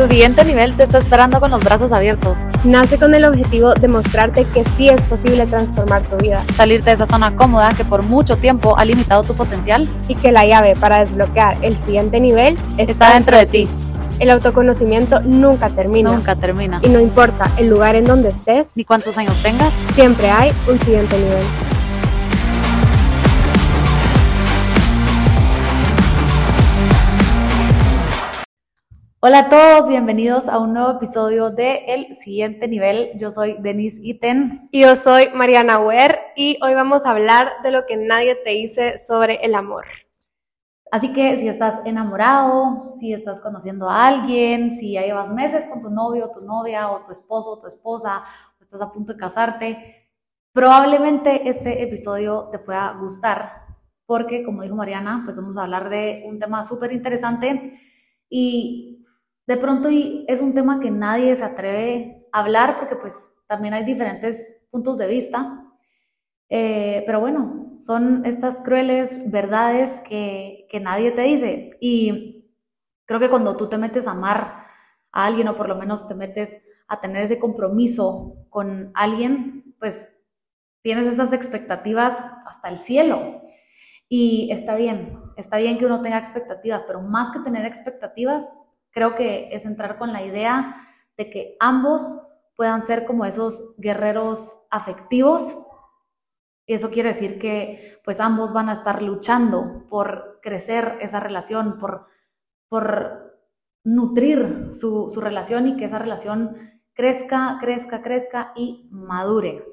Tu siguiente nivel te está esperando con los brazos abiertos. Nace con el objetivo de mostrarte que sí es posible transformar tu vida. Salirte de esa zona cómoda que por mucho tiempo ha limitado tu potencial. Y que la llave para desbloquear el siguiente nivel está, dentro de ti. El autoconocimiento nunca termina. Nunca termina. Y no importa el lugar en donde estés, ni cuántos años tengas, siempre hay un siguiente nivel. Hola a todos, bienvenidos a un nuevo episodio de El Siguiente Nivel. Yo soy Denise Iten. Y yo soy Mariana Wer y hoy vamos a hablar de lo que nadie te dice sobre el amor. Así que si estás enamorado, si estás conociendo a alguien, si ya llevas meses con tu novio, tu novia, o tu esposo, o tu esposa, o estás a punto de casarte, probablemente este episodio te pueda gustar porque, como dijo Mariana, pues vamos a hablar de un tema súper interesante y de pronto es un tema que nadie se atreve a hablar porque pues también hay diferentes puntos de vista. Eh, pero bueno, son estas crueles verdades que, que nadie te dice. Y creo que cuando tú te metes a amar a alguien o por lo menos te metes a tener ese compromiso con alguien, pues tienes esas expectativas hasta el cielo. Y está bien, está bien que uno tenga expectativas, pero más que tener expectativas, creo que es entrar con la idea de que ambos puedan ser como esos guerreros afectivos. Eso quiere decir que pues ambos van a estar luchando por crecer esa relación, por, por nutrir su, su relación y que esa relación crezca, crezca, crezca y madure.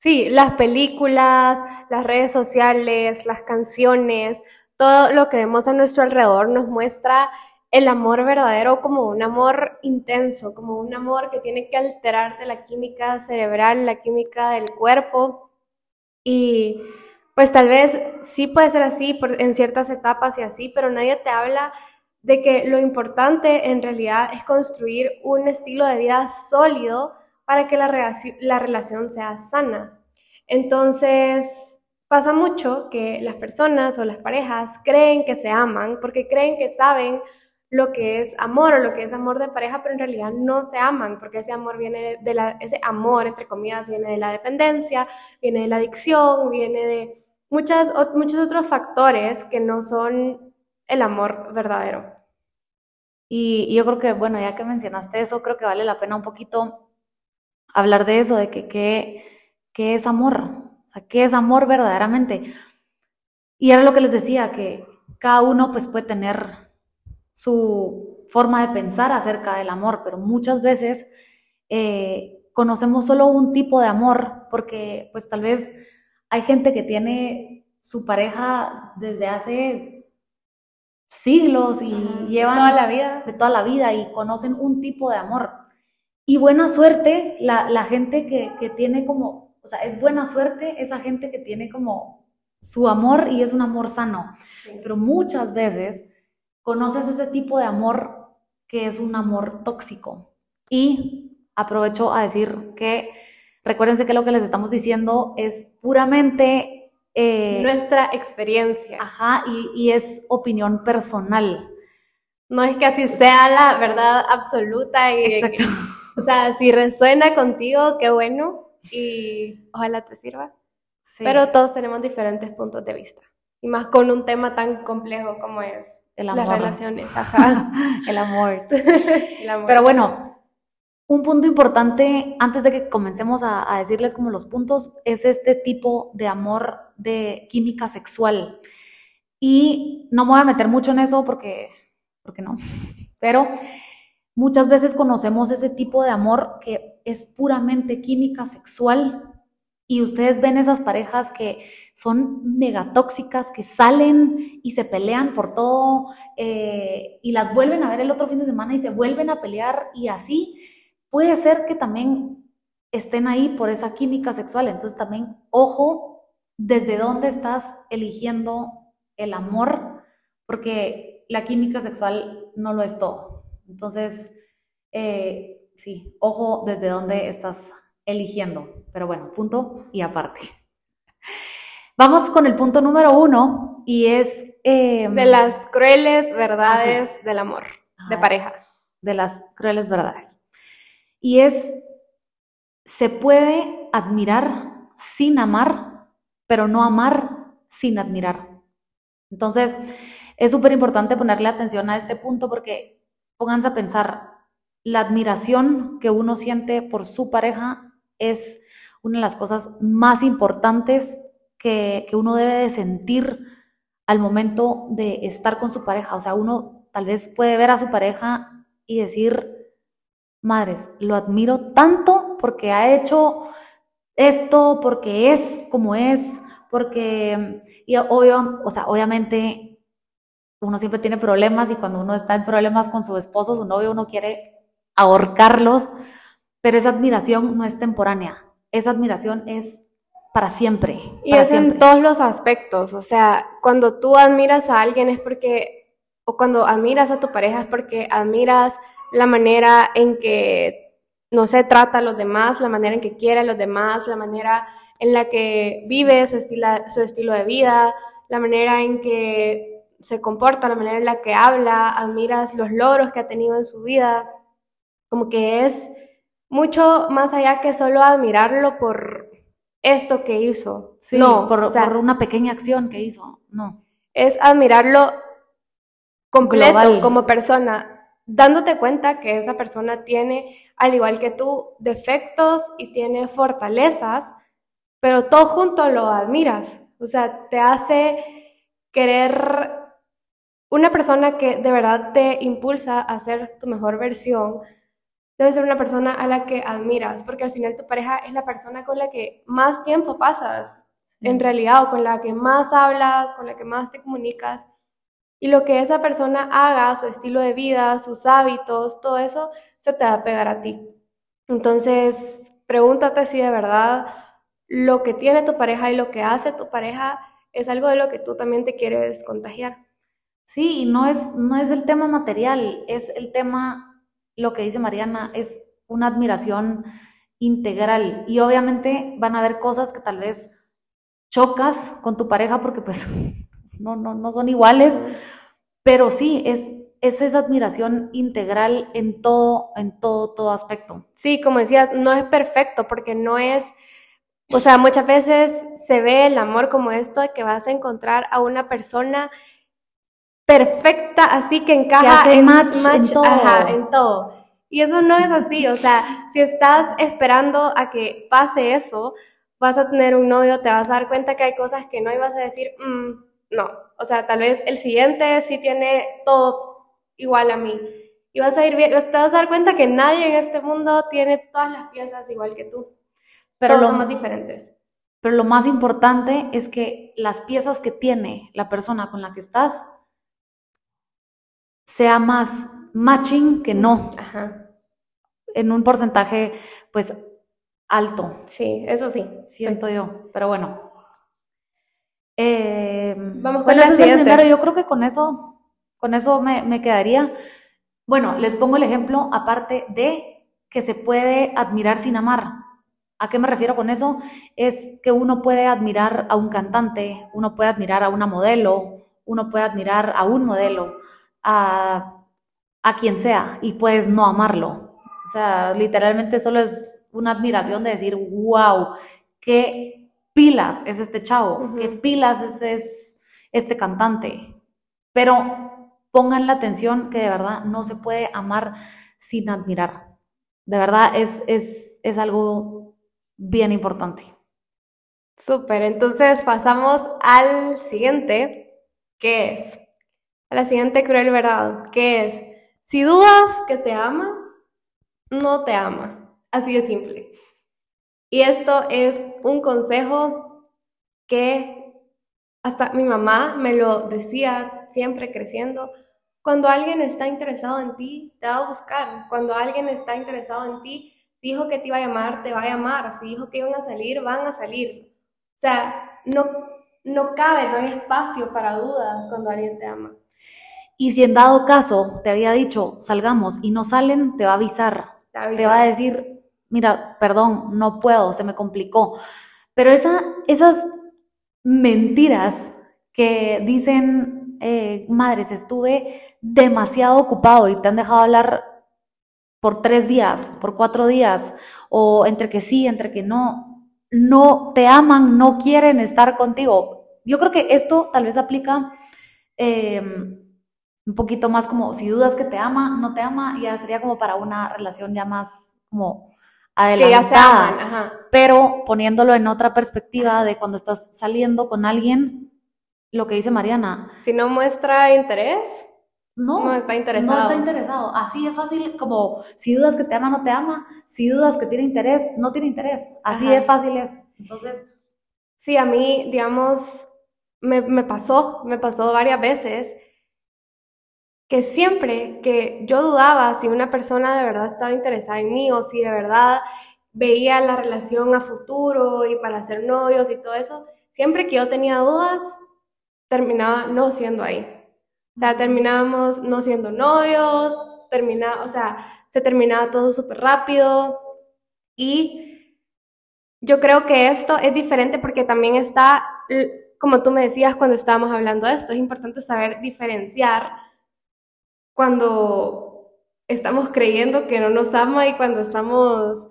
Sí, las películas, las redes sociales, las canciones, todo lo que vemos a nuestro alrededor nos muestra el amor verdadero como un amor intenso, como un amor que tiene que alterarte la química cerebral, la química del cuerpo. Y pues tal vez sí puede ser así en ciertas etapas y así, pero nadie te habla de que lo importante en realidad es construir un estilo de vida sólido para que la, la relación sea sana. Entonces, pasa mucho que las personas o las parejas creen que se aman porque creen que saben lo que es amor o lo que es amor de pareja, pero en realidad no se aman, porque ese amor viene de la, ese amor, entre comillas, viene de la dependencia, viene de la adicción, viene de muchas, muchos otros factores que no son el amor verdadero. Y, yo creo que, bueno, ya que mencionaste eso, creo que vale la pena un poquito hablar de eso, de que qué es amor, o sea, qué es amor verdaderamente. Y era lo que les decía, que cada uno pues puede tener su forma de pensar acerca del amor, pero muchas veces eh, conocemos solo un tipo de amor, porque pues tal vez hay gente que tiene su pareja desde hace siglos y llevan toda la vida. de toda la vida y conocen un tipo de amor. Y buena suerte la, gente que, tiene como, o sea, es buena suerte esa gente que tiene como su amor y es un amor sano. Pero muchas veces conoces ese tipo de amor que es un amor tóxico. Y aprovecho a decir que recuérdense que lo que les estamos diciendo es puramente eh, nuestra experiencia. Ajá, y, es opinión personal. No es que así sea la verdad absoluta y Exacto. o sea, si resuena contigo, qué bueno y ojalá te sirva. Pero todos tenemos diferentes puntos de vista. Y más con un tema tan complejo como es el amor. Las relaciones, ajá. el, amor. Pero bueno, un punto importante antes de que comencemos a, decirles como los puntos es este tipo de amor de química sexual. Y no me voy a meter mucho en eso porque, porque no. Pero muchas veces conocemos ese tipo de amor que es puramente química sexual y ustedes ven esas parejas que son megatóxicas, que salen y se pelean por todo eh, y las vuelven a ver el otro fin de semana y se vuelven a pelear y así. Puede ser que también estén ahí por esa química sexual. Entonces también, ojo, desde dónde estás eligiendo el amor, porque la química sexual no lo es todo. Entonces, eh, sí, ojo desde dónde estás eligiendo. Pero bueno, punto y aparte. Vamos con el punto número uno y es... Em, de las crueles verdades del amor, de pareja. de las crueles verdades. Y es, se puede admirar sin amar, pero no amar sin admirar. Entonces, es súper importante ponerle atención a este punto porque pónganse a pensar, la admiración que uno siente por su pareja es una de las cosas más importantes que, que uno debe de sentir al momento de estar con su pareja. O sea, uno tal vez puede ver a su pareja y decir, madres, lo admiro tanto porque ha hecho esto, porque es como es, porque, y obvio, o sea, obviamente uno siempre tiene problemas y cuando uno está en problemas con su esposo, su novio, uno quiere ahorcarlos, pero esa admiración no es temporánea, esa admiración es para siempre. Y es en todos los aspectos, o sea, cuando tú admiras a alguien es porque, o cuando admiras a tu pareja es porque admiras la manera en que, no sé, trata a los demás, la manera en que quiere a los demás, la manera en la que vive su, su estilo de vida, la manera en que se comporta, la manera en la que habla, admiras los logros que ha tenido en su vida, como que es mucho más allá que solo admirarlo por esto que hizo. no, por, una pequeña acción que hizo, no. Es admirarlo completo como persona, dándote cuenta que esa persona tiene, al igual que tú, defectos y tiene fortalezas, pero todo junto lo admiras. O sea, te hace querer una persona que de verdad te impulsa a ser tu mejor versión. Debe ser una persona a la que admiras, porque al final tu pareja es la persona con la que más tiempo pasas, en realidad, o con la que más hablas, con la que más te comunicas. Y lo que esa persona haga, su estilo de vida, sus hábitos, todo eso, se te va a pegar a ti. Entonces, pregúntate si de verdad lo que tiene tu pareja y lo que hace tu pareja es algo de lo que tú también te quieres contagiar. Sí, y no es, no es el tema material, es el tema, lo que dice Mariana, es una admiración integral. Y obviamente van a haber cosas que tal vez chocas con tu pareja porque pues no, no, no son iguales, pero sí, es, es esa admiración integral en todo, en todo, todo aspecto. Sí, como decías, no es perfecto porque no es o sea, muchas veces se ve el amor como esto de que vas a encontrar a una persona perfecta, así que encaja en, match, en, todo. en todo. Y eso no es así, o sea, si estás esperando a que pase eso, vas a tener un novio, te vas a dar cuenta que hay cosas que no ibas a decir, mm, no, o sea, tal vez el siguiente sí tiene todo igual a mí. Y vas a ir bien, te vas a dar cuenta que nadie en este mundo tiene todas las piezas igual que tú. Pero lo, somos diferentes. Pero lo más importante es que las piezas que tiene la persona con la que estás sea más matching que no. Ajá. En un porcentaje, pues, alto. Sí, eso sí. Siento yo. Pero bueno. Eh, Vamos con la siguiente. Yo creo que con eso, con eso me, me quedaría. Bueno, les pongo el ejemplo aparte de que se puede admirar sin amar. ¿A qué me refiero con eso? Es que uno puede admirar a un cantante, uno puede admirar a una modelo, uno puede admirar a un modelo, a, quien sea, y puedes no amarlo. O sea, literalmente solo es una admiración de decir, wow, qué pilas es este chavo, qué pilas es, es este cantante. Pero pongan la atención que de verdad no se puede amar sin admirar. De verdad es, es, es algo bien importante. Súper, entonces pasamos al siguiente, que es, a la siguiente cruel verdad, que es, si dudas que te ama, no te ama, así de simple. Y esto es un consejo que hasta mi mamá me lo decía siempre creciendo. Cuando alguien está interesado en ti, te va a buscar. Cuando alguien está interesado en ti, dijo que te iba a llamar, te va a llamar. Si dijo que iban a salir, van a salir. O sea, no, no cabe, no hay espacio para dudas cuando alguien te ama. Y si en dado caso te había dicho, salgamos y no salen, te va a avisar. Te, va a decir, mira, perdón, no puedo, se me complicó. Pero esa, esas mentiras que dicen, eh, madres, estuve demasiado ocupado y te han dejado hablar por tres días, por cuatro días, o entre que sí, entre que no, no te aman, no quieren estar contigo. Yo creo que esto tal vez aplica em, un poquito más como si dudas que te ama, no te ama, ya sería como para una relación ya más como adelantada. Pero poniéndolo en otra perspectiva de cuando estás saliendo con alguien, lo que dice Mariana. Si no muestra interés, no, no está interesado. No está interesado. Así es fácil como si dudas que te ama, no te ama. Si dudas que tiene interés, no tiene interés. Así de fácil es. Entonces. Sí, a mí, digamos, me, me pasó, me pasó varias veces que siempre que yo dudaba si una persona de verdad estaba interesada en mí o si de verdad veía la relación a futuro y para ser novios y todo eso, siempre que yo tenía dudas, terminaba no siendo ahí. O sea, terminábamos no siendo novios, termina, o sea, se terminaba todo súper rápido. Y yo creo que esto es diferente porque también está, como tú me decías cuando estábamos hablando de esto, es importante saber diferenciar cuando estamos creyendo que no nos ama y cuando estamos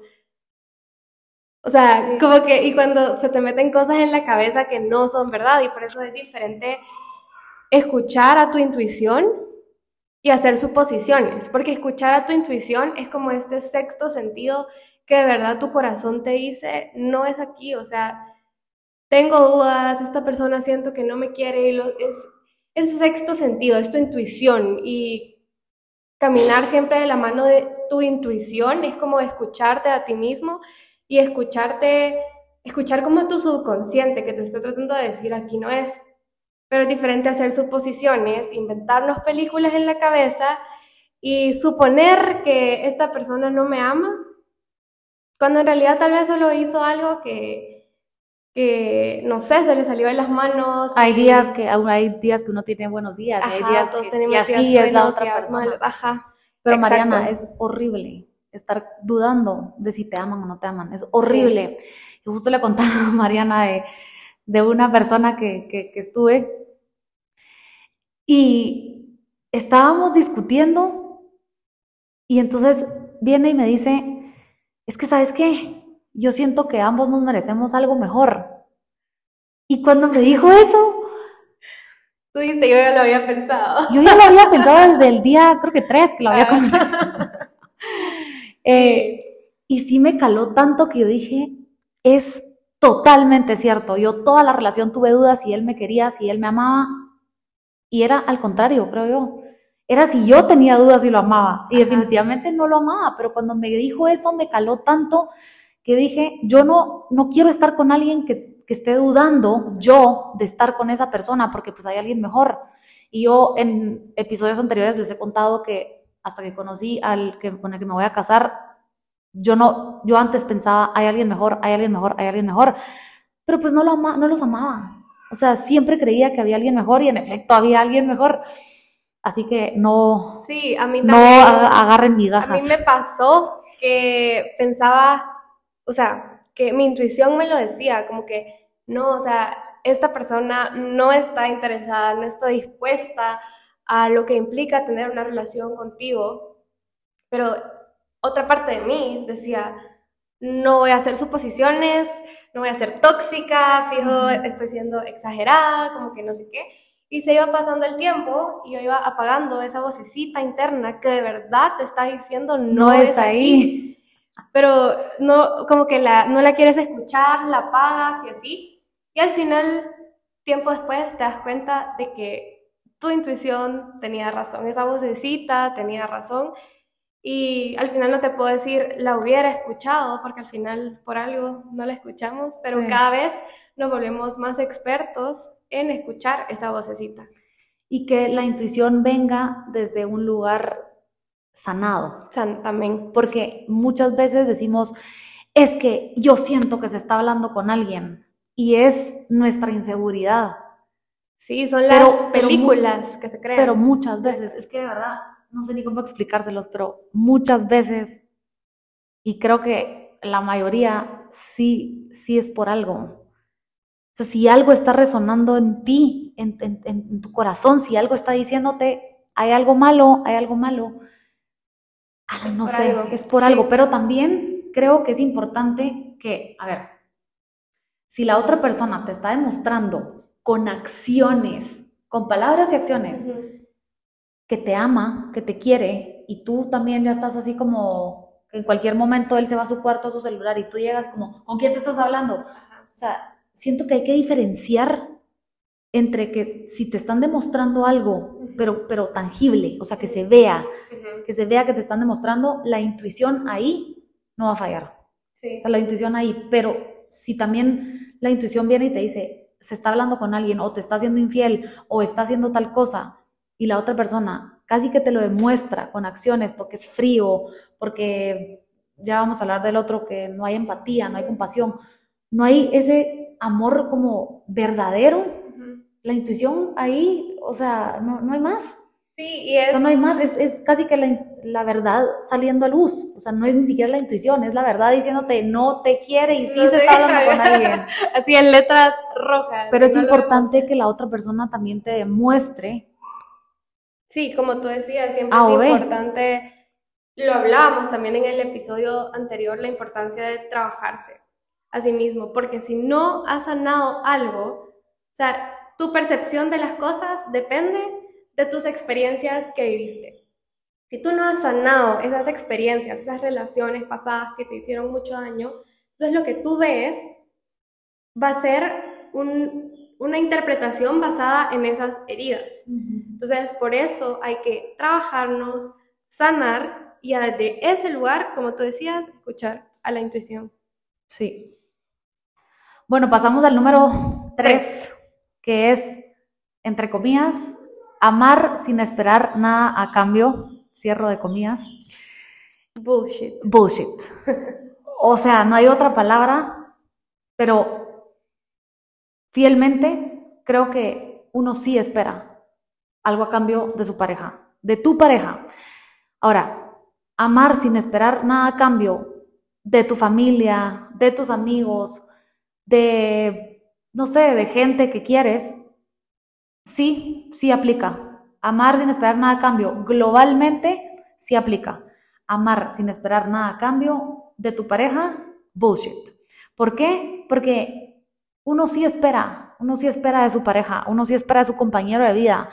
o sea, como que, y cuando se te meten cosas en la cabeza que no son verdad, y por eso es diferente escuchar a tu intuición y hacer suposiciones, porque escuchar a tu intuición es como este sexto sentido que de verdad tu corazón te dice, no es aquí, o sea, tengo dudas, esta persona siento que no me quiere, y es el sexto sentido, es tu intuición y caminar siempre de la mano de tu intuición es como escucharte a ti mismo y escucharte, escuchar como tu subconsciente que te está tratando de decir aquí no es, pero es diferente hacer suposiciones, inventarnos películas en la cabeza y suponer que esta persona no me ama, cuando en realidad tal vez solo hizo algo que, que no sé, se le salió de las manos. Hay días que hay días que uno tiene buenos días, hay días todos que, tenemos y así días es la otra días persona. malos. Ajá. Pero Exacto. Mariana, es horrible estar dudando de si te aman o no te aman, es horrible. Y justo le contaba a Mariana de, de una persona que, que, que estuve y estábamos discutiendo y entonces viene y me dice, es que sabes qué, yo siento que ambos nos merecemos algo mejor. Y cuando me dijo eso, Tú dijiste, yo ya lo había pensado. yo ya lo había pensado desde el día, creo que tres, que lo había conocido. Eh, y sí me caló tanto que yo dije, es totalmente cierto. Yo toda la relación tuve dudas si él me quería, si él me amaba. Y era al contrario, creo yo. Era si yo tenía dudas y lo amaba. Y Ajá. definitivamente no lo amaba. Pero cuando me dijo eso, me caló tanto que dije, yo no, no quiero estar con alguien que, que esté dudando yo de estar con esa persona porque pues hay alguien mejor. Y yo en episodios anteriores les he contado que hasta que conocí al que, con el que me voy a casar, yo no, yo antes pensaba, hay alguien mejor, hay alguien mejor, hay alguien mejor, pero pues no, lo ama, no los amaba. O sea, siempre creía que había alguien mejor y en efecto había alguien mejor. Así que no, Sí, a mí no también. ag- agarren A migajas. mí me pasó que pensaba, o sea, que mi intuición me lo decía, como que no, o sea, esta persona no está interesada, no está dispuesta a lo que implica tener una relación contigo, pero otra parte de mí decía, no voy a hacer suposiciones, no voy a ser tóxica, fijo, estoy siendo exagerada, como que no sé qué. Y se iba pasando el tiempo y yo iba apagando esa vocecita interna que de verdad te está diciendo no, no es aquí". Pero no, como que la, no la quieres escuchar, la apagas y así. Y al final, tiempo después, te das cuenta de que tu intuición tenía razón, esa vocecita tenía razón. Y al final no te puedo decir la hubiera escuchado, porque al final por algo no la escuchamos, pero Sí. cada vez nos volvemos más expertos en escuchar esa vocecita. Y que la intuición venga desde un lugar sanado. Sea, también. Porque muchas veces decimos, es que yo siento que se está hablando con alguien y es nuestra inseguridad. Sí, son las Pero- pero películas que se crean. Pero muchas veces, es que de verdad, no sé ni cómo explicárselos, pero muchas veces, y creo que la mayoría sí, sí es por algo. O sea, si algo está resonando en ti, en, en- en tu corazón, si algo está diciéndote, hay algo malo, hay algo malo, no sé, es por algo, pero también creo que es importante que, a ver, si la otra persona te está demostrando con acciones, con palabras y acciones, que te ama, que te quiere, y tú también ya estás así como en cualquier momento él se va a su cuarto, a su celular, y tú llegas como, ¿con quién te estás hablando? O sea, siento que hay que diferenciar entre que si te están demostrando algo, pero, pero tangible, o sea, que se vea, que se vea que te están demostrando, la intuición ahí no va a fallar. O sea, la intuición ahí, pero si también la intuición viene y te dice, se está hablando con alguien o te está haciendo infiel o está haciendo tal cosa y la otra persona casi que te lo demuestra con acciones porque es frío, porque ya vamos a hablar del otro que no hay empatía, no hay compasión, no hay ese amor como verdadero, la intuición ahí, o sea, no, no hay más. Sí, y es... O sea, no hay más, es, es casi que la, la, verdad saliendo a luz, o sea, no es ni siquiera la intuición, es la verdad diciéndote no te quiere y sí se está hablando con alguien. Así en letras rojas. Pero es importante que la otra persona también te demuestre. Sí, como tú decías, siempre es importante, lo hablábamos también en el episodio anterior, la importancia de trabajarse a sí mismo, porque si no has sanado algo, o sea, tu percepción de las cosas depende de tus experiencias que viviste. Si tú no has sanado esas experiencias, esas relaciones pasadas que te hicieron mucho daño, entonces lo que tú ves va a ser una interpretación basada en esas heridas. Entonces, por eso hay que trabajarnos, sanar y desde ese lugar, como tú decías, escuchar a la intuición. Sí. Bueno, pasamos al número tres que es, entre comillas, amar sin esperar nada a cambio, cierro de comillas. Bullshit. Bullshit. O sea, no hay otra palabra, pero fielmente creo que uno sí espera algo a cambio de su pareja, de tu pareja. Ahora, amar sin esperar nada a cambio de tu familia, de tus amigos, de no sé, de gente que quieres, sí, sí aplica. Amar sin esperar nada a cambio, globalmente, sí aplica. Amar sin esperar nada a cambio de tu pareja, bullshit. ¿Por qué? Porque uno sí espera, uno sí espera de su pareja, uno sí espera de su compañero de vida.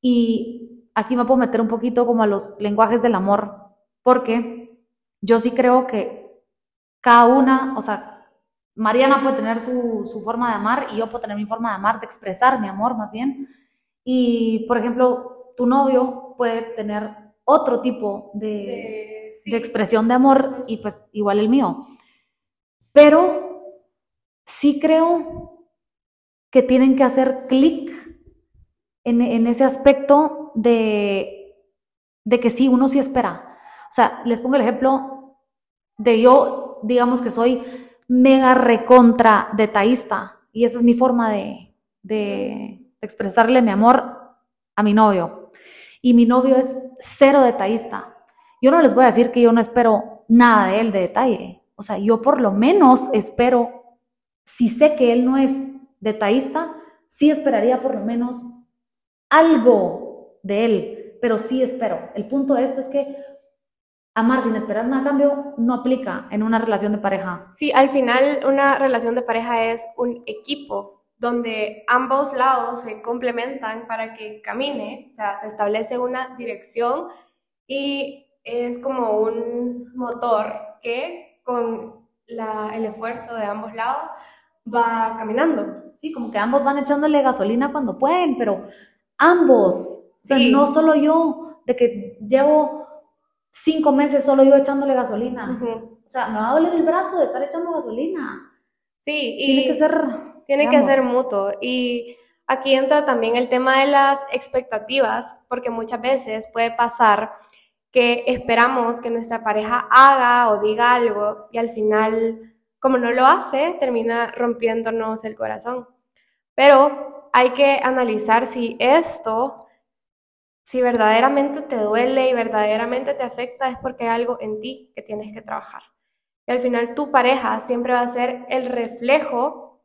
Y aquí me puedo meter un poquito como a los lenguajes del amor, porque yo sí creo que cada una, o sea, Mariana puede tener su, forma de amar y yo puedo tener mi forma de amar, de expresar mi amor más bien. Y, por ejemplo, tu novio puede tener otro tipo de, expresión de amor y pues igual el mío. Pero sí creo que tienen que hacer clic en, ese aspecto de, de que sí, uno sí espera. O sea, les pongo el ejemplo de yo, digamos que soy mega recontra detallista y esa es mi forma de, de expresarle mi amor a mi novio. Y mi novio es cero detallista. Yo no les voy a decir que yo no espero nada de él de detalle. O sea, yo por lo menos espero, si sé que él no es detallista, sí esperaría por lo menos algo de él, pero sí espero. El punto de esto es que amar sin esperar nada a cambio no aplica en una relación de pareja. Sí, al final una relación de pareja es un equipo donde ambos lados se complementan para que camine, o sea, se establece una dirección y es como un motor que con el esfuerzo de ambos lados va caminando. Sí, como que ambos van echándole gasolina cuando pueden, pero ambos, o sea, no solo yo, de que llevo cinco meses solo yo echándole gasolina. O sea, me va a doler el brazo de estar echando gasolina. Sí, y tiene que ser... Tiene que ser mutuo. Y aquí entra también el tema de las expectativas, porque muchas veces puede pasar que esperamos que nuestra pareja haga o diga algo y al final, como no lo hace, termina rompiéndonos el corazón. Pero hay que analizar si esto si verdaderamente te duele y verdaderamente te afecta es porque hay algo en ti que tienes que trabajar. Y al final tu pareja siempre va a ser el reflejo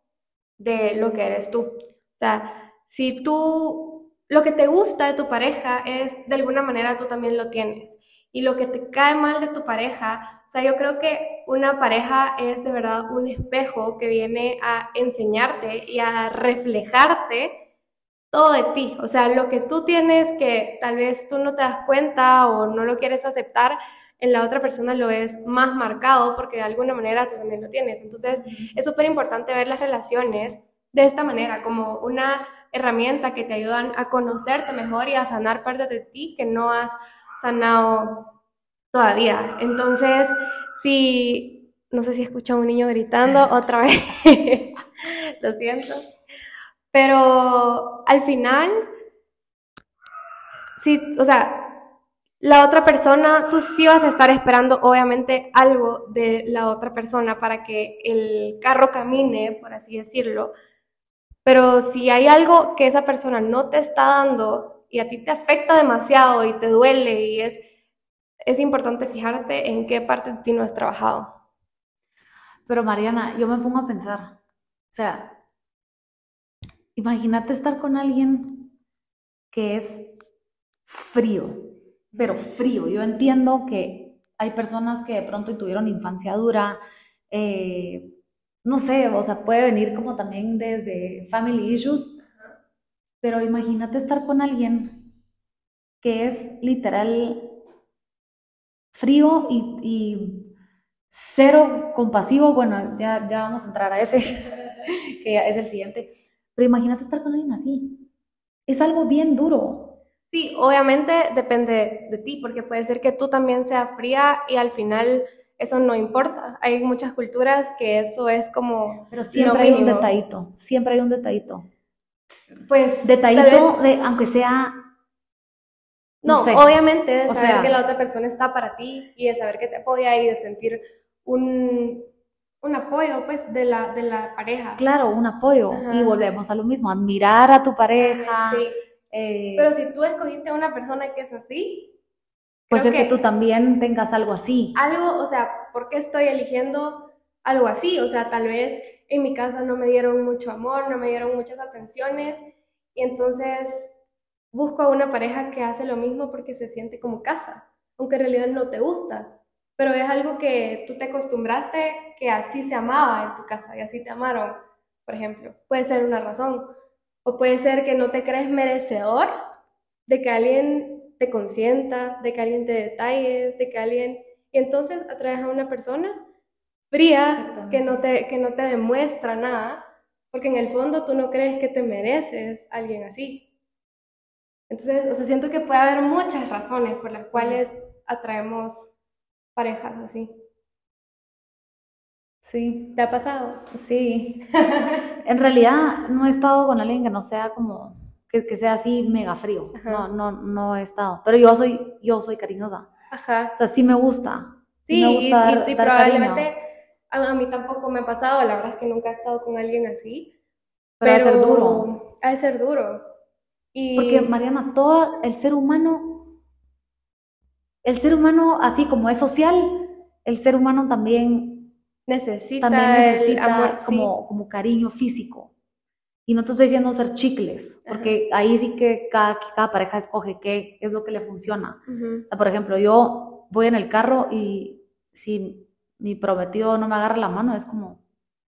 de lo que eres tú. O sea, si tú, lo que te gusta de tu pareja es, de alguna manera tú también lo tienes. y lo que te cae mal de tu pareja. O sea, yo creo que una pareja es de verdad un espejo que viene a enseñarte y a reflejarte todo de ti. O sea, lo que tú tienes que tal vez tú no te das cuenta o no lo quieres aceptar, en la otra persona lo es más marcado porque de alguna manera tú también lo tienes. Entonces, es súper importante ver las relaciones de esta manera, como una herramienta que te ayudan a conocerte mejor y a sanar partes de ti que no has sanado todavía. Entonces, si, no sé si escucho a un niño gritando otra vez, lo siento, pero al final, sí, o sea, la otra persona, tú sí vas a estar esperando obviamente algo de la otra persona para que el carro camine, por así decirlo, pero si hay algo que esa persona no te está dando y a ti te afecta demasiado y te duele y es, es importante fijarte en qué parte de ti no has trabajado. Pero Mariana, yo me pongo a pensar, o sea, imagínate estar con alguien que es frío, pero frío. Yo entiendo que hay personas que de pronto tuvieron infancia dura, eh, no sé, o sea, puede venir como también desde family issues, pero imagínate estar con alguien que es literal frío y, cero compasivo, bueno, ya, ya vamos a entrar a ese, que es el siguiente, pero imagínate estar con alguien así. Es algo bien duro. Sí, obviamente depende de ti, porque puede ser que tú también seas fría y al final eso no importa. Hay muchas culturas que eso es como... Pero siempre hay un detallito, siempre hay un detallito. Pues... Detallito, de, aunque sea... No, obviamente, de saber que la otra persona está para ti y de saber que te apoya y de sentir un, un apoyo, pues, de la, de la pareja. Claro, un apoyo. Y volvemos a lo mismo, admirar a tu pareja. sí. Eh, Pero si tú escogiste a una persona que es así, Puede ser que, tú también tengas algo así. Algo, o sea, ¿por qué estoy eligiendo algo así? O sea, tal vez en mi casa no me dieron mucho amor, no me dieron muchas atenciones y entonces busco a una pareja que hace lo mismo porque se siente como casa, aunque en realidad no te gusta, pero es algo que tú te acostumbraste que así se amaba en tu casa y así te amaron, por ejemplo. Puede ser una razón. O puede ser que no te crees merecedor de que alguien te consienta, de que alguien te detalles, de que alguien... Y entonces atraes a una persona fría que no, te, que no te demuestra nada, porque en el fondo tú no crees que te mereces a alguien así. Entonces, o sea, siento que puede haber muchas razones por las cuales atraemos parejas así. Sí. ¿Te ha pasado? Sí. en realidad no he estado con alguien que no sea como que, sea así mega frío. No, no, no he estado. Pero yo soy, yo soy cariñosa. Ajá. O sea, sí me gusta. Sí, me gusta y, probablemente a, mí tampoco me ha pasado. La verdad es que nunca he estado con alguien así. Pero, pero ser duro. Ha de ser duro. Y... Porque, Mariana, todo el ser humano, el ser humano, así como es social, el ser humano también necesita, también necesita amor, como, como cariño físico. Y no te estoy diciendo ser chicles, porque ahí sí que cada, cada pareja escoge qué es lo que le funciona. O sea, por ejemplo, yo voy en el carro y si mi prometido no me agarra la mano, es como...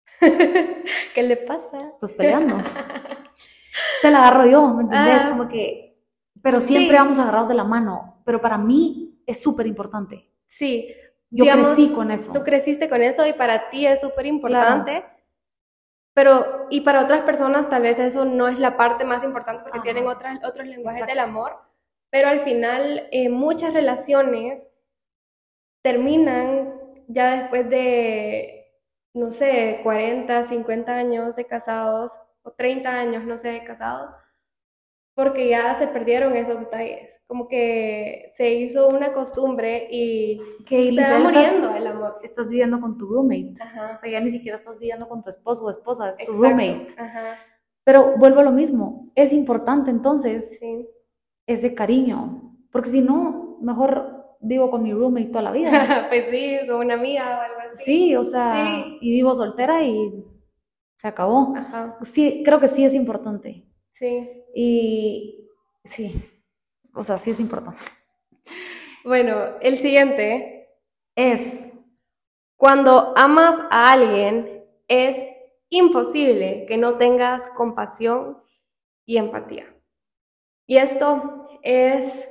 ¿Qué le pasa? Estás peleando. Se la agarro yo, ¿me entiendes? Ah. como que... Pero siempre vamos agarrados de la mano. Pero para mí es súper importante. Sí. Yo crecí con eso. Tú creciste con eso y para ti es súper importante. Pero, y para otras personas tal vez eso no es la parte más importante porque tienen otras, otros lenguajes del amor, pero al final eh, muchas relaciones terminan ya después de, no sé, 40, 50 años de casados o 30 años, no sé, de casados, porque ya se perdieron esos detalles. Como que se hizo una costumbre y que se va muriendo el amor. Estás viviendo con tu roommate. O sea, ya ni siquiera estás viviendo con tu esposo o esposa, es tu roommate. Pero vuelvo a lo mismo. Es importante entonces ese cariño. Porque si no, mejor vivo con mi roommate toda la vida. pues sí, con una amiga o algo así. Sí, o sea, y vivo soltera y se acabó. Sí, creo que sí es importante. Sí. Y sí, o sea, sí es importante. Bueno, el siguiente es, cuando amas a alguien, es imposible que no tengas compasión y empatía. Y esto es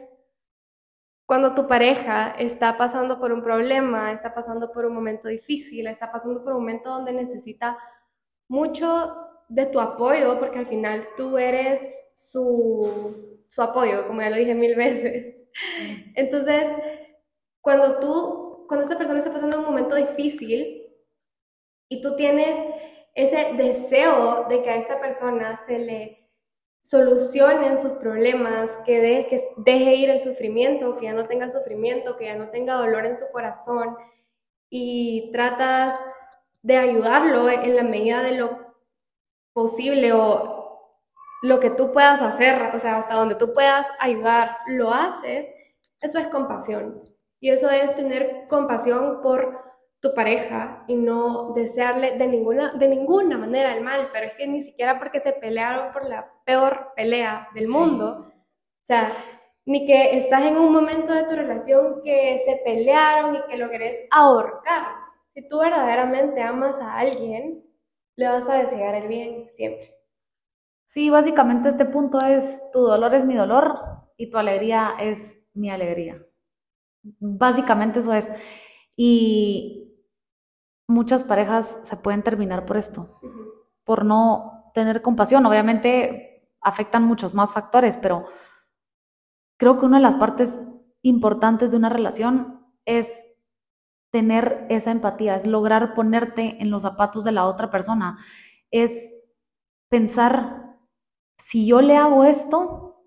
cuando tu pareja está pasando por un problema, está pasando por un momento difícil, está pasando por un momento donde necesita mucho de tu apoyo, porque al final tú eres su, su apoyo, como ya lo dije mil veces. Entonces, cuando tú, cuando esta persona está pasando un momento difícil y tú tienes ese deseo de que a esta persona se le solucionen sus problemas, que, de, que deje ir el sufrimiento, que ya no tenga sufrimiento, que ya no tenga dolor en su corazón y tratas de ayudarlo en la medida de lo posible o lo que tú puedas hacer, o sea, hasta donde tú puedas ayudar, lo haces, eso es compasión. Y eso es tener compasión por tu pareja y no desearle de ninguna, de ninguna manera el mal, pero es que ni siquiera porque se pelearon por la peor pelea del mundo, o sea, ni que estás en un momento de tu relación que se pelearon y que lo querés ahorcar. Si tú verdaderamente amas a alguien, le vas a desear el bien siempre. Sí, básicamente este punto es, tu dolor es mi dolor y tu alegría es mi alegría. Básicamente eso es. Y muchas parejas se pueden terminar por esto, por no tener compasión. Obviamente afectan muchos más factores, pero creo que una de las partes importantes de una relación es tener esa empatía, es lograr ponerte en los zapatos de la otra persona, es pensar, si yo le hago esto,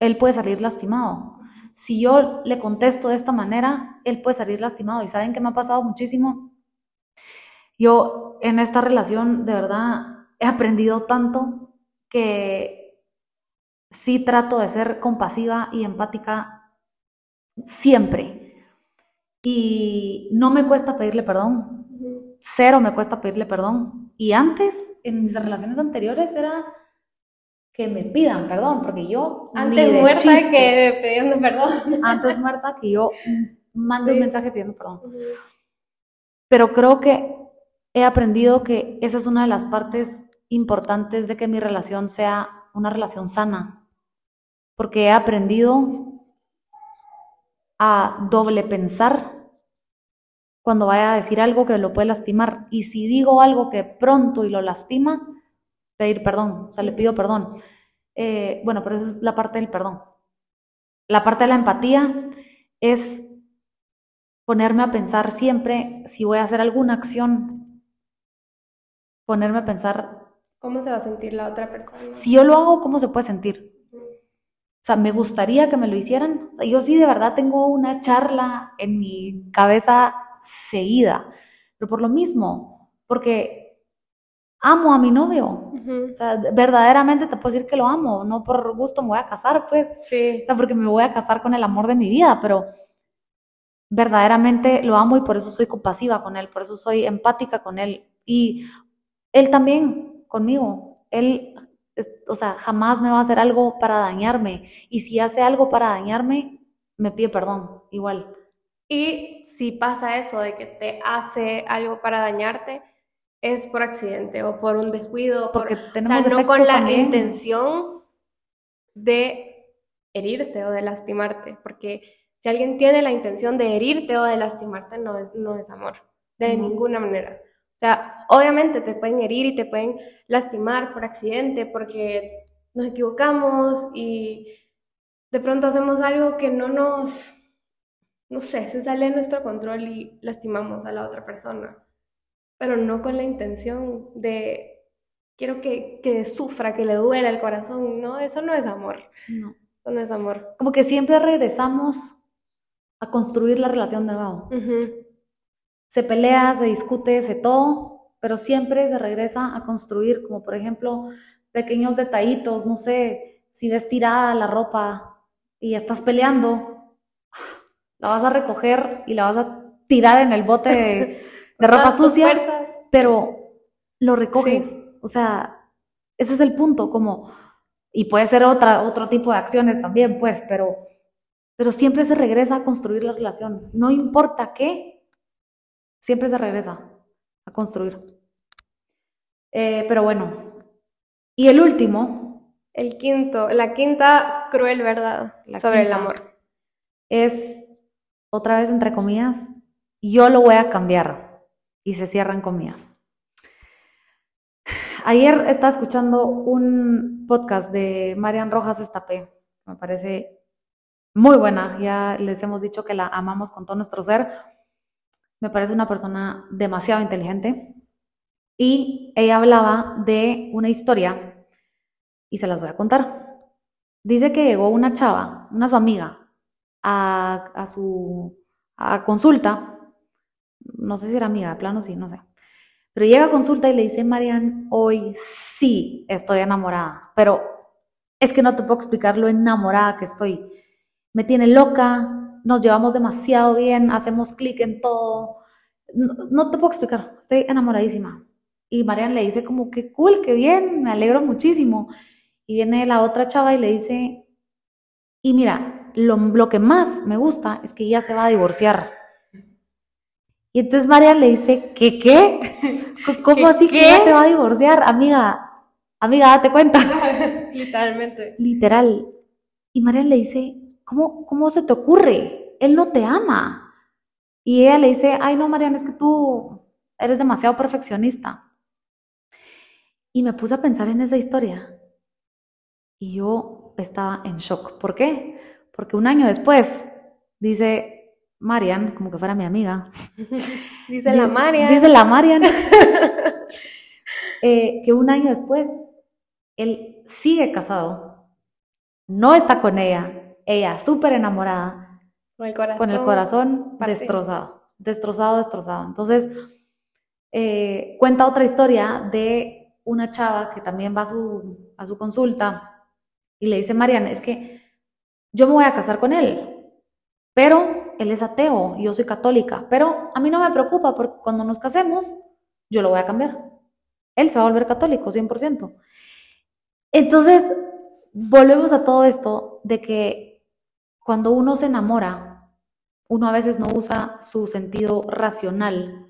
él puede salir lastimado. Si yo le contesto de esta manera, él puede salir lastimado. ¿Y saben qué me ha pasado muchísimo? Yo en esta relación, de verdad, he aprendido tanto que sí trato de ser compasiva y empática siempre y no me cuesta pedirle perdón. Cero me cuesta pedirle perdón. Y antes, en mis relaciones anteriores, era que me pidan perdón, porque yo... Antes muerta que pidiendo perdón. Antes muerta que yo mando un mensaje pidiendo perdón. Pero creo que he aprendido que esa es una de las partes importantes de que mi relación sea una relación sana, porque he aprendido a doble pensar cuando vaya a decir algo que lo puede lastimar. Y si digo algo que pronto y lo lastima, pedir perdón, o sea, le pido perdón. Eh, bueno, pero esa es la parte del perdón. La parte de la empatía es ponerme a pensar siempre, si voy a hacer alguna acción, ponerme a pensar... ¿Cómo se va a sentir la otra persona? Si yo lo hago, ¿cómo se puede sentir? O sea, me gustaría que me lo hicieran. O sea, yo sí de verdad tengo una charla en mi cabeza seguida, pero por lo mismo, porque amo a mi novio. O sea, verdaderamente te puedo decir que lo amo, no por gusto me voy a casar, pues. Sí. O sea, porque me voy a casar con el amor de mi vida, pero verdaderamente lo amo y por eso soy compasiva con él, por eso soy empática con él. Y él también conmigo. Él o sea, jamás me va a hacer algo para dañarme. Y si hace algo para dañarme, me pide perdón, igual. Y si pasa eso de que te hace algo para dañarte, es por accidente o por un descuido, porque por, tenemos o sea, no con la intención de herirte o de lastimarte, porque si alguien tiene la intención de herirte o de lastimarte, no es, no es amor, de ninguna manera. O sea, obviamente te pueden herir y te pueden lastimar por accidente porque nos equivocamos y de pronto hacemos algo que no nos, no sé, se sale de nuestro control y lastimamos a la otra persona, pero no con la intención de quiero que, que sufra, que le duela el corazón, no, eso no es amor. No. Eso no es amor. Como que siempre regresamos a construir la relación de nuevo se pelea, se discute, se todo, pero siempre se regresa a construir, como por ejemplo, pequeños detallitos, no sé, si ves tirada la ropa y estás peleando, la vas a recoger y la vas a tirar en el bote de, ropa sucia, pero lo recoges. O sea, ese es el punto, como, y puede ser otra, otro tipo de acciones también, pues, pero, pero siempre se regresa a construir la relación. No importa qué, siempre se regresa a construir. Eh, pero bueno, y el último. El quinto, la quinta cruel verdad sobre el amor. Es, otra vez entre comillas, yo lo voy a cambiar. Y se cierran comillas. Ayer estaba escuchando un podcast de Marian Rojas Estapé. Me parece muy buena, ya les hemos dicho que la amamos con todo nuestro ser. Me parece una persona demasiado inteligente y ella hablaba de una historia y se las voy a contar. Dice que llegó una chava, una su amiga, a, su consulta, no sé si era amiga, de plano sí, no sé. Pero llega a consulta y le dice, Marian, hoy sí estoy enamorada, pero es que no te puedo explicar lo enamorada que estoy me tiene loca, nos llevamos demasiado bien, hacemos clic en todo. No, te puedo explicar, estoy enamoradísima. Y Marian le dice como, qué cool, qué bien, me alegro muchísimo. Y viene la otra chava y le dice, y mira, lo, lo que más me gusta es que ella se va a divorciar. Y entonces Marian le dice, ¿qué qué? ¿Cómo así que ella se va a divorciar? Amiga, amiga, date cuenta. Literalmente. Literal. Y Marian le dice, ¿Cómo, se te ocurre? Él no te ama. Y ella le dice, ay no, Mariana, es que tú eres demasiado perfeccionista. Y me puse a pensar en esa historia. Y yo estaba en shock. ¿Por qué? Porque un año después, dice Marian, como que fuera mi amiga. dice la Marian. Dice la Marian. Eh, que un año después, él sigue casado, no está con ella, ella súper enamorada, con el corazón, con el corazón destrozado, destrozado, destrozado. Entonces, eh, cuenta otra historia de una chava que también va a su, a su consulta y le dice, Mariana, es que yo me voy a casar con él, pero él es ateo y yo soy católica, pero a mí no me preocupa porque cuando nos casemos, yo lo voy a cambiar. Él se va a volver católico, 100%. Entonces, volvemos a todo esto de que cuando uno se enamora, uno a veces no usa su sentido racional,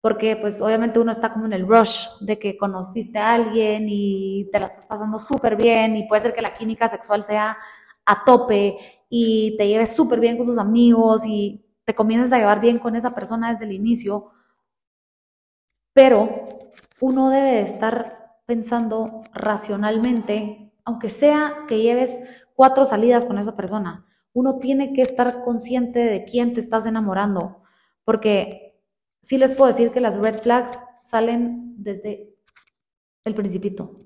porque pues obviamente uno está como en el rush de que conociste a alguien y te la estás pasando súper bien y puede ser que la química sexual sea a tope y te lleves súper bien con sus amigos y te comiences a llevar bien con esa persona desde el inicio, pero uno debe de estar pensando racionalmente, aunque sea que lleves cuatro salidas con esa persona. Uno tiene que estar consciente de quién te estás enamorando, porque sí les puedo decir que las red flags salen desde el principito.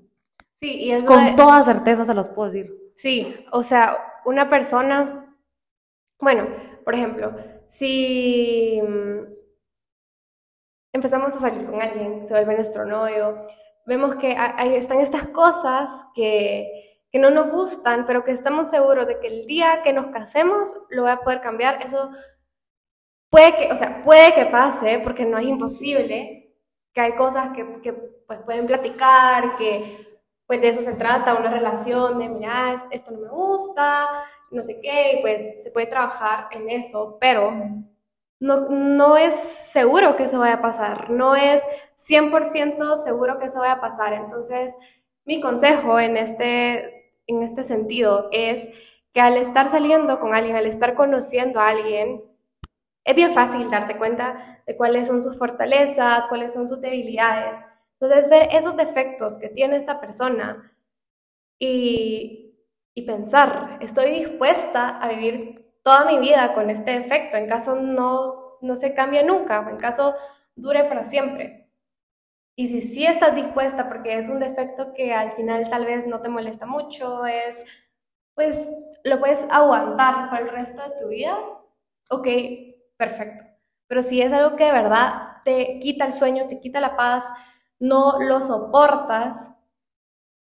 Sí, y eso Con toda certeza se los puedo decir. Sí, o sea, una persona, bueno, por ejemplo, si mm, empezamos a salir con alguien, se vuelve nuestro novio, vemos que ahí están estas cosas que que no nos gustan, pero que estamos seguros de que el día que nos casemos lo voy a poder cambiar, eso puede que, o sea, puede que pase, porque no es imposible, que hay cosas que, que pues, pueden platicar, que pues de eso se trata, una relación de, mira, esto no me gusta, no sé qué, y pues se puede trabajar en eso, pero no, no es seguro que eso vaya a pasar, no es 100% seguro que eso vaya a pasar, entonces mi consejo en este en este sentido es que al estar saliendo con alguien, al estar conociendo a alguien, es bien fácil darte cuenta de cuáles son sus fortalezas, cuáles son sus debilidades. Entonces, ver esos defectos que tiene esta persona y, y pensar, estoy dispuesta a vivir toda mi vida con este defecto, en caso no, no se cambie nunca, o en caso dure para siempre. Y si sí estás dispuesta, porque es un defecto que al final tal vez no te molesta mucho, es, pues lo puedes aguantar por el resto de tu vida, ok, perfecto. Pero si es algo que de verdad te quita el sueño, te quita la paz, no lo soportas,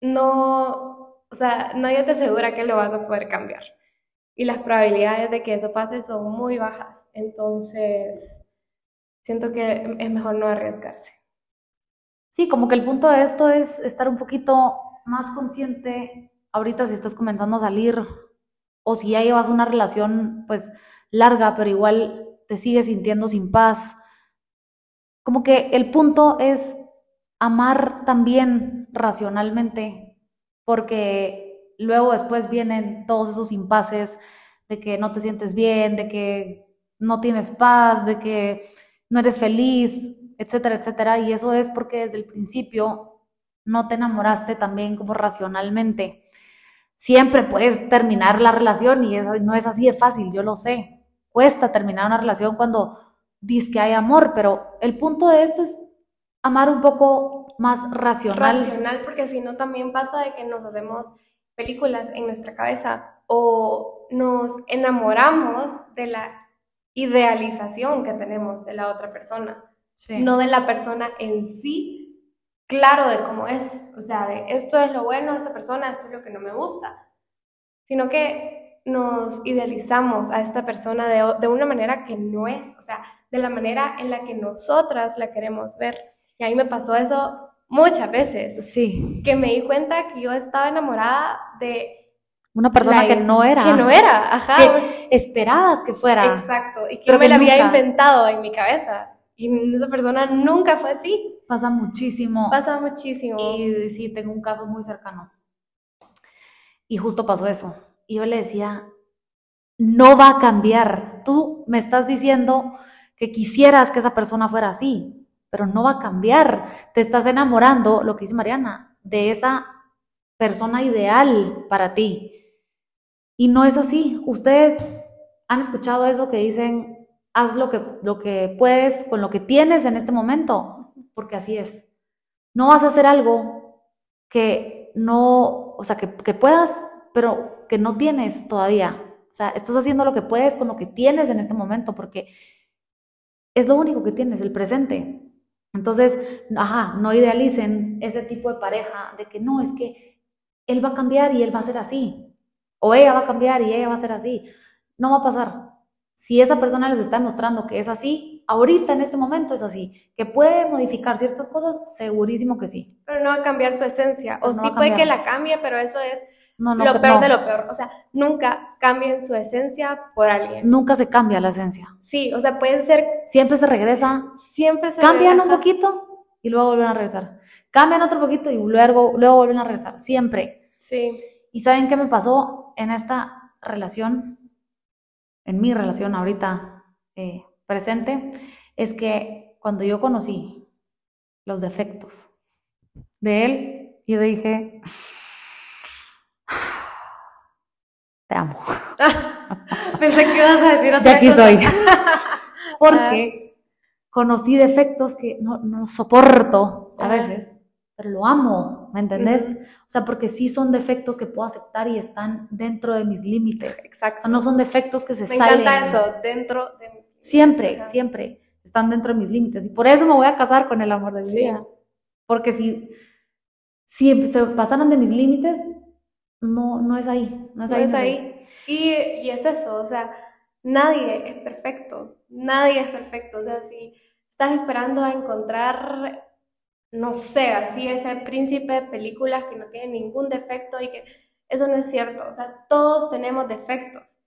no, o sea, nadie te asegura que lo vas a poder cambiar. Y las probabilidades de que eso pase son muy bajas. Entonces, siento que es mejor no arriesgarse. Sí, como que el punto de esto es estar un poquito más consciente ahorita si estás comenzando a salir o si ya llevas una relación pues larga, pero igual te sigues sintiendo sin paz. Como que el punto es amar también racionalmente, porque luego después vienen todos esos impases de que no te sientes bien, de que no tienes paz, de que no eres feliz, etcétera, etcétera. Y eso es porque desde el principio no te enamoraste también como racionalmente. Siempre puedes terminar la relación y no es así de fácil, yo lo sé. Cuesta terminar una relación cuando dices que hay amor, pero el punto de esto es amar un poco más racional. Racional, porque si no también pasa de que nos hacemos películas en nuestra cabeza o nos enamoramos de la idealización que tenemos de la otra persona, no de la persona en sí, claro de cómo es, o sea, de esto es lo bueno de esta persona, esto es lo que no me gusta, sino que nos idealizamos a esta persona de, de una manera que no es, o sea, de la manera en la que nosotras la queremos ver. Y a mí me pasó eso muchas veces. Sí. Que me di cuenta que yo estaba enamorada de una persona que no era. Que no era, ajá. Que esperabas que fuera. Exacto, y que yo me la había inventado en mi cabeza. Y esa persona nunca fue así. Pasa muchísimo. Pasa muchísimo. Y sí, tengo un caso muy cercano. Y justo pasó eso. Y yo le decía, no va a cambiar. Tú me estás diciendo que quisieras que esa persona fuera así, pero no va a cambiar. Te estás enamorando, lo que dice Mariana, de esa persona ideal para ti. Y no es así. Ustedes han escuchado eso que dicen, haz lo que, lo que puedes con lo que tienes en este momento, porque así es. No vas a hacer algo que no, o sea, que, que puedas, pero que no tienes todavía. O sea, estás haciendo lo que puedes con lo que tienes en este momento, porque es lo único que tienes, el presente. Entonces, ajá, no idealicen ese tipo de pareja de que no, es que él va a cambiar y él va a ser así o ella va a cambiar y ella va a ser así. No va a pasar. Si esa persona les está demostrando que es así, ahorita en este momento es así, que puede modificar ciertas cosas, segurísimo que sí. Pero no va a cambiar su esencia. O sí puede que la cambie, pero eso es lo peor de lo peor. O sea, nunca cambien su esencia por alguien. Nunca se cambia la esencia. Sí, o sea, pueden ser... Siempre se regresa. Siempre se Cambian un poquito y luego vuelven a regresar. Cambian otro poquito y luego, luego vuelven a regresar. Siempre. Sí. ¿Y saben qué me pasó en esta relación? En mi relación ahorita eh, presente, es que cuando yo conocí los defectos de él, yo dije, te amo. Pensé que ibas a decir otra De aquí soy. Porque conocí defectos que no, no soporto a veces pero lo amo, ¿me entendés? O sea, porque sí son defectos que puedo aceptar y están dentro de mis límites. Exacto. no son defectos que se me salen. Me encanta eso, dentro de mis límites. Siempre, siempre están dentro de mis límites. Y por eso me voy a casar con el amor de mi vida. Porque si, si se pasaran de mis límites, no, no es ahí. No es ahí. Es ahí. Y, y es eso, o sea, nadie es perfecto. Nadie es perfecto. O sea, si estás esperando a encontrar no sé, así ese príncipe de películas que no tiene ningún defecto y que eso no es cierto. O sea, todos tenemos defectos.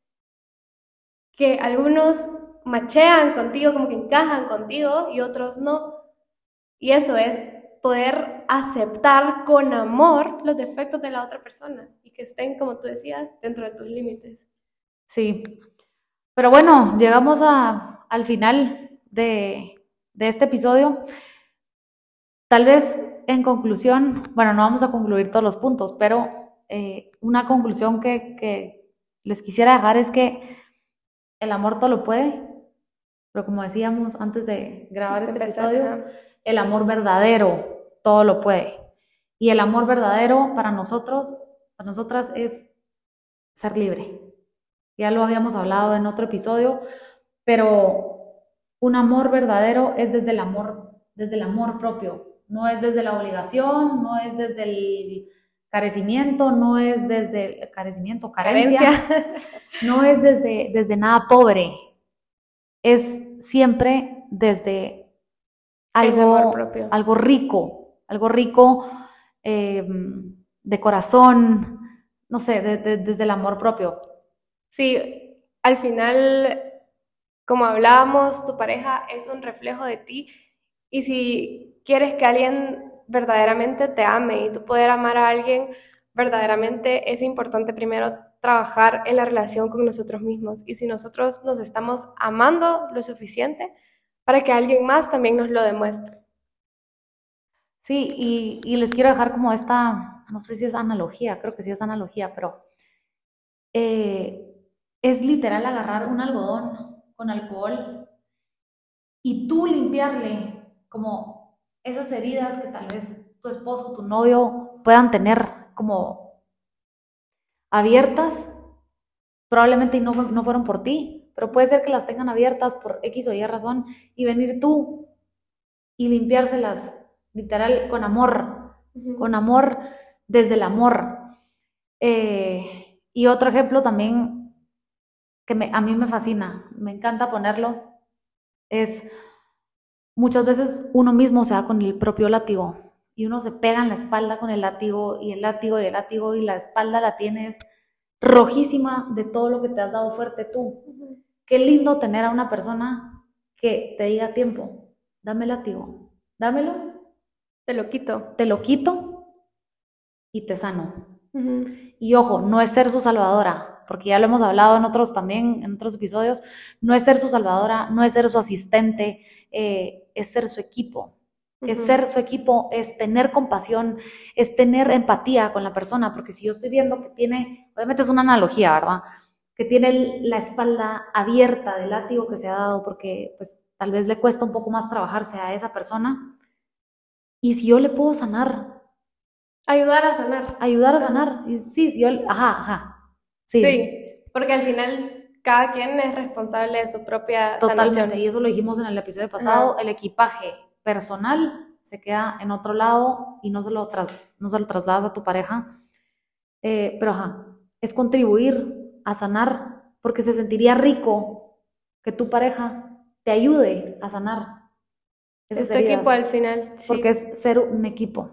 Que algunos machean contigo, como que encajan contigo y otros no. Y eso es poder aceptar con amor los defectos de la otra persona y que estén, como tú decías, dentro de tus límites. Sí. Pero bueno, llegamos a, al final de, de este episodio. Tal vez en conclusión, bueno, no vamos a concluir todos los puntos, pero eh, una conclusión que, les quisiera dejar es que el amor todo lo puede, pero como decíamos antes de grabar este episodio, el amor verdadero todo lo puede. Y el amor verdadero para nosotros, para nosotras es ser libre. Ya lo habíamos hablado en otro episodio, pero un amor verdadero es desde el amor, desde el amor propio, no es desde la obligación, no es desde el carecimiento, no es desde el carecimiento, carencia, no es desde, desde nada pobre, es siempre desde algo, propio. algo rico, algo rico em, de corazón, no sé, desde el amor propio. Sí, al final, como hablábamos, tu pareja es un reflejo de ti y si quieres que alguien verdaderamente te ame y tú poder amar a alguien, verdaderamente es importante primero trabajar en la relación con nosotros mismos y si nosotros nos estamos amando lo suficiente para que alguien más también nos lo demuestre. Sí, y, les quiero dejar como esta, no sé si es analogía, creo que sí es analogía, pero eh, es literal agarrar un algodón con alcohol y tú limpiarle como esas heridas que tal vez tu esposo, tu novio puedan tener como abiertas, probablemente no, no fueron por ti, pero puede ser que las tengan abiertas por X o Y razón y venir tú y limpiárselas literal con amor, con amor desde el amor. Eh, y otro ejemplo también que a mí me fascina, me encanta ponerlo, es muchas veces uno mismo se da con el propio látigo y uno se pega en la espalda con el látigo y el látigo y el látigo y la espalda la tienes rojísima de todo lo que te has dado fuerte tú. Qué lindo tener a una persona que te diga tiempo, dame látigo, dámelo. Te lo quito. Te lo quito y te sano. Y ojo, no es ser su salvadora, porque ya lo hemos hablado en otros también, en otros episodios, no es ser su salvadora, no es ser su asistente, eh, es ser su equipo. Es ser su equipo, es tener compasión, es tener empatía con la persona, porque si yo estoy viendo que tiene, obviamente es una analogía, ¿verdad? Que tiene la espalda abierta del látigo que se ha dado, porque pues tal vez le cuesta un poco más trabajarse a esa persona. Y si yo le puedo sanar. Ayudar a sanar. Ayudar a sanar. Y sí, sí, yo, ajá, ajá. Sí. porque al final cada quien es responsable de su propia Totalmente, y eso lo dijimos en el episodio pasado, el equipaje personal se queda en otro lado y no se lo, tras, no se lo trasladas a tu pareja. Eh, pero ajá, es contribuir a sanar, porque se sentiría rico que tu pareja te ayude a sanar. Es tu equipo al final. Porque es ser un equipo.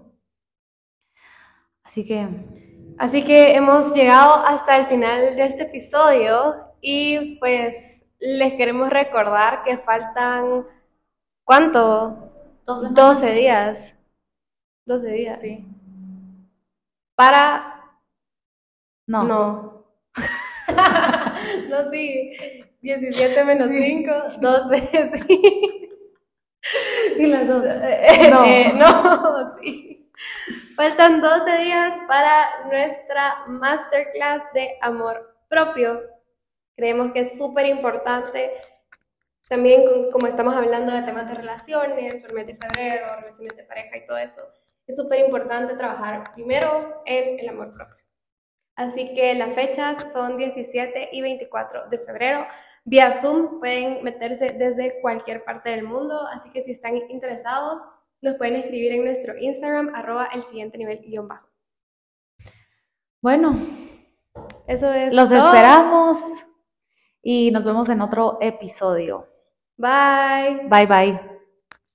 Así que... Así que hemos llegado hasta el final de este episodio y pues les queremos recordar que faltan, ¿cuánto? 12, días. 12 días. Sí. Para. No. No. no, sí. 17 menos 5, 12, sí. Y las dos. No. Eh, no, sí. Faltan 12 días para nuestra masterclass de amor propio. Creemos que es súper importante también, como estamos hablando de temas de relaciones, el mes de febrero, relaciones de pareja y todo eso, es súper importante trabajar primero en el amor propio. Así que las fechas son 17 y 24 de febrero. Vía Zoom pueden meterse desde cualquier parte del mundo, así que si están interesados, nos pueden escribir en nuestro Instagram, arroba el siguiente nivel guion bajo. Bueno, eso es. Los esperamos y nos vemos en otro episodio. Bye. Bye bye.